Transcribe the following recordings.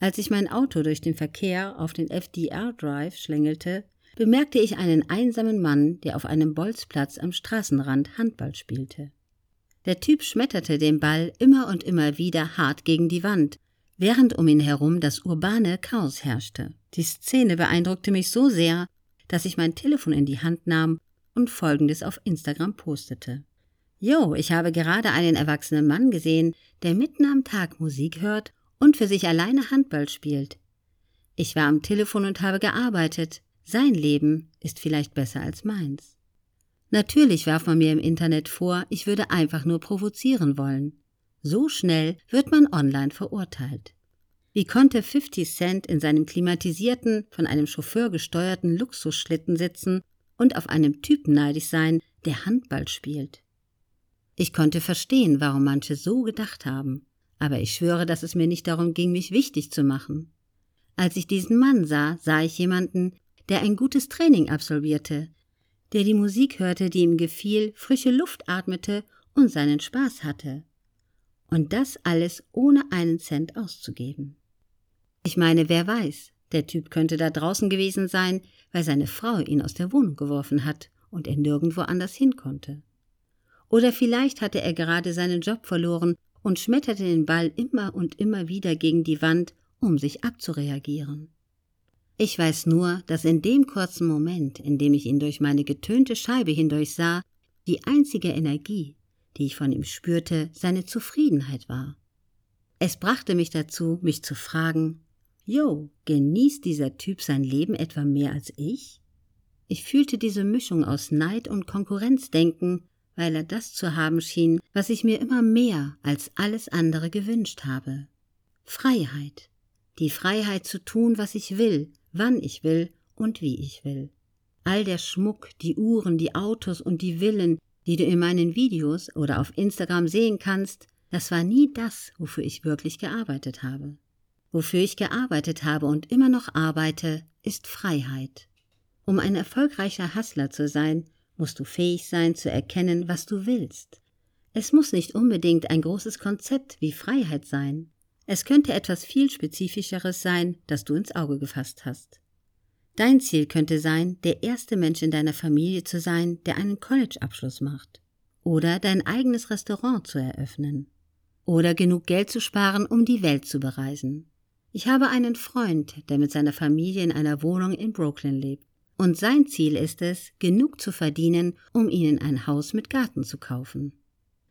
Als ich mein Auto durch den Verkehr auf den FDR Drive schlängelte, bemerkte ich einen einsamen Mann, der auf einem Bolzplatz am Straßenrand Handball spielte. Der Typ schmetterte den Ball immer und immer wieder hart gegen die Wand, während um ihn herum das urbane Chaos herrschte. Die Szene beeindruckte mich so sehr, dass ich mein Telefon in die Hand nahm und Folgendes auf Instagram postete. Jo, ich habe gerade einen erwachsenen Mann gesehen, der mitten am Tag Musik hört und für sich alleine Handball spielt. Ich war am Telefon und habe gearbeitet. Sein Leben ist vielleicht besser als meins. Natürlich warf man mir im Internet vor, ich würde einfach nur provozieren wollen. So schnell wird man online verurteilt. Wie konnte 50 Cent in seinem klimatisierten, von einem Chauffeur gesteuerten Luxusschlitten sitzen und auf einem Typen neidisch sein, der Handball spielt? Ich konnte verstehen, warum manche so gedacht haben, aber ich schwöre, dass es mir nicht darum ging, mich wichtig zu machen. Als ich diesen Mann sah, sah ich jemanden, der ein gutes Training absolvierte, der die Musik hörte, die ihm gefiel, frische Luft atmete und seinen Spaß hatte. Und das alles ohne einen Cent auszugeben. Ich meine, wer weiß, der Typ könnte da draußen gewesen sein, weil seine Frau ihn aus der Wohnung geworfen hat und er nirgendwo anders hin konnte. Oder vielleicht hatte er gerade seinen Job verloren und schmetterte den Ball immer und immer wieder gegen die Wand, um sich abzureagieren. Ich weiß nur, dass in dem kurzen Moment, in dem ich ihn durch meine getönte Scheibe hindurch sah, die einzige Energie, die ich von ihm spürte, seine Zufriedenheit war. Es brachte mich dazu, mich zu fragen, Jo, genießt dieser Typ sein Leben etwa mehr als ich? Ich fühlte diese Mischung aus Neid und Konkurrenzdenken, weil er das zu haben schien, was ich mir immer mehr als alles andere gewünscht habe. Freiheit. Die Freiheit zu tun, was ich will, wann ich will und wie ich will. All der Schmuck, die Uhren, die Autos und die Villen, die du in meinen Videos oder auf Instagram sehen kannst, das war nie das, wofür ich wirklich gearbeitet habe. Wofür ich gearbeitet habe und immer noch arbeite, ist Freiheit. Um ein erfolgreicher Hassler zu sein, musst du fähig sein zu erkennen, was du willst. Es muss nicht unbedingt ein großes Konzept wie Freiheit sein. Es könnte etwas viel Spezifischeres sein, das du ins Auge gefasst hast. Dein Ziel könnte sein, der erste Mensch in deiner Familie zu sein, der einen College-Abschluss macht. Oder dein eigenes Restaurant zu eröffnen. Oder genug Geld zu sparen, um die Welt zu bereisen. Ich habe einen Freund, der mit seiner Familie in einer Wohnung in Brooklyn lebt. Und sein Ziel ist es, genug zu verdienen, um ihnen ein Haus mit Garten zu kaufen.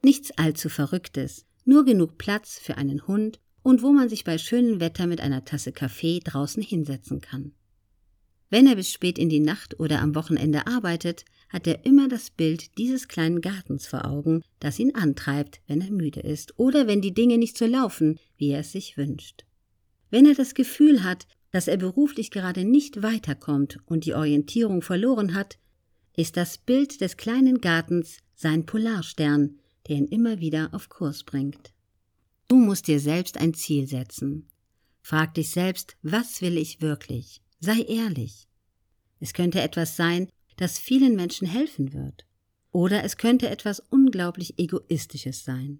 Nichts allzu Verrücktes, nur genug Platz für einen Hund und wo man sich bei schönem Wetter mit einer Tasse Kaffee draußen hinsetzen kann. Wenn er bis spät in die Nacht oder am Wochenende arbeitet, hat er immer das Bild dieses kleinen Gartens vor Augen, das ihn antreibt, wenn er müde ist oder wenn die Dinge nicht so laufen, wie er es sich wünscht. Wenn er das Gefühl hat, dass er beruflich gerade nicht weiterkommt und die Orientierung verloren hat, ist das Bild des kleinen Gartens sein Polarstern, der ihn immer wieder auf Kurs bringt. Du musst dir selbst ein Ziel setzen. Frag dich selbst, was will ich wirklich? Sei ehrlich. Es könnte etwas sein, das vielen Menschen helfen wird. Oder es könnte etwas unglaublich Egoistisches sein.